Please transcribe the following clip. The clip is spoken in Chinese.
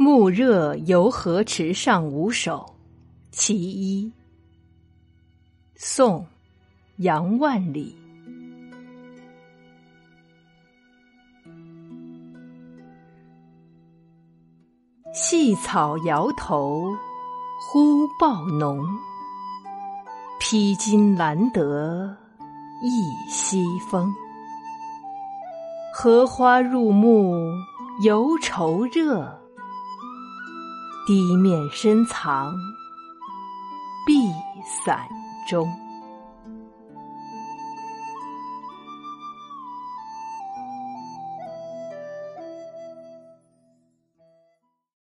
暮热游河池上五首其一。宋，杨万里。细草摇头，忽报浓。披荆难得一西风。荷花入目，犹愁热。低面深藏碧伞中。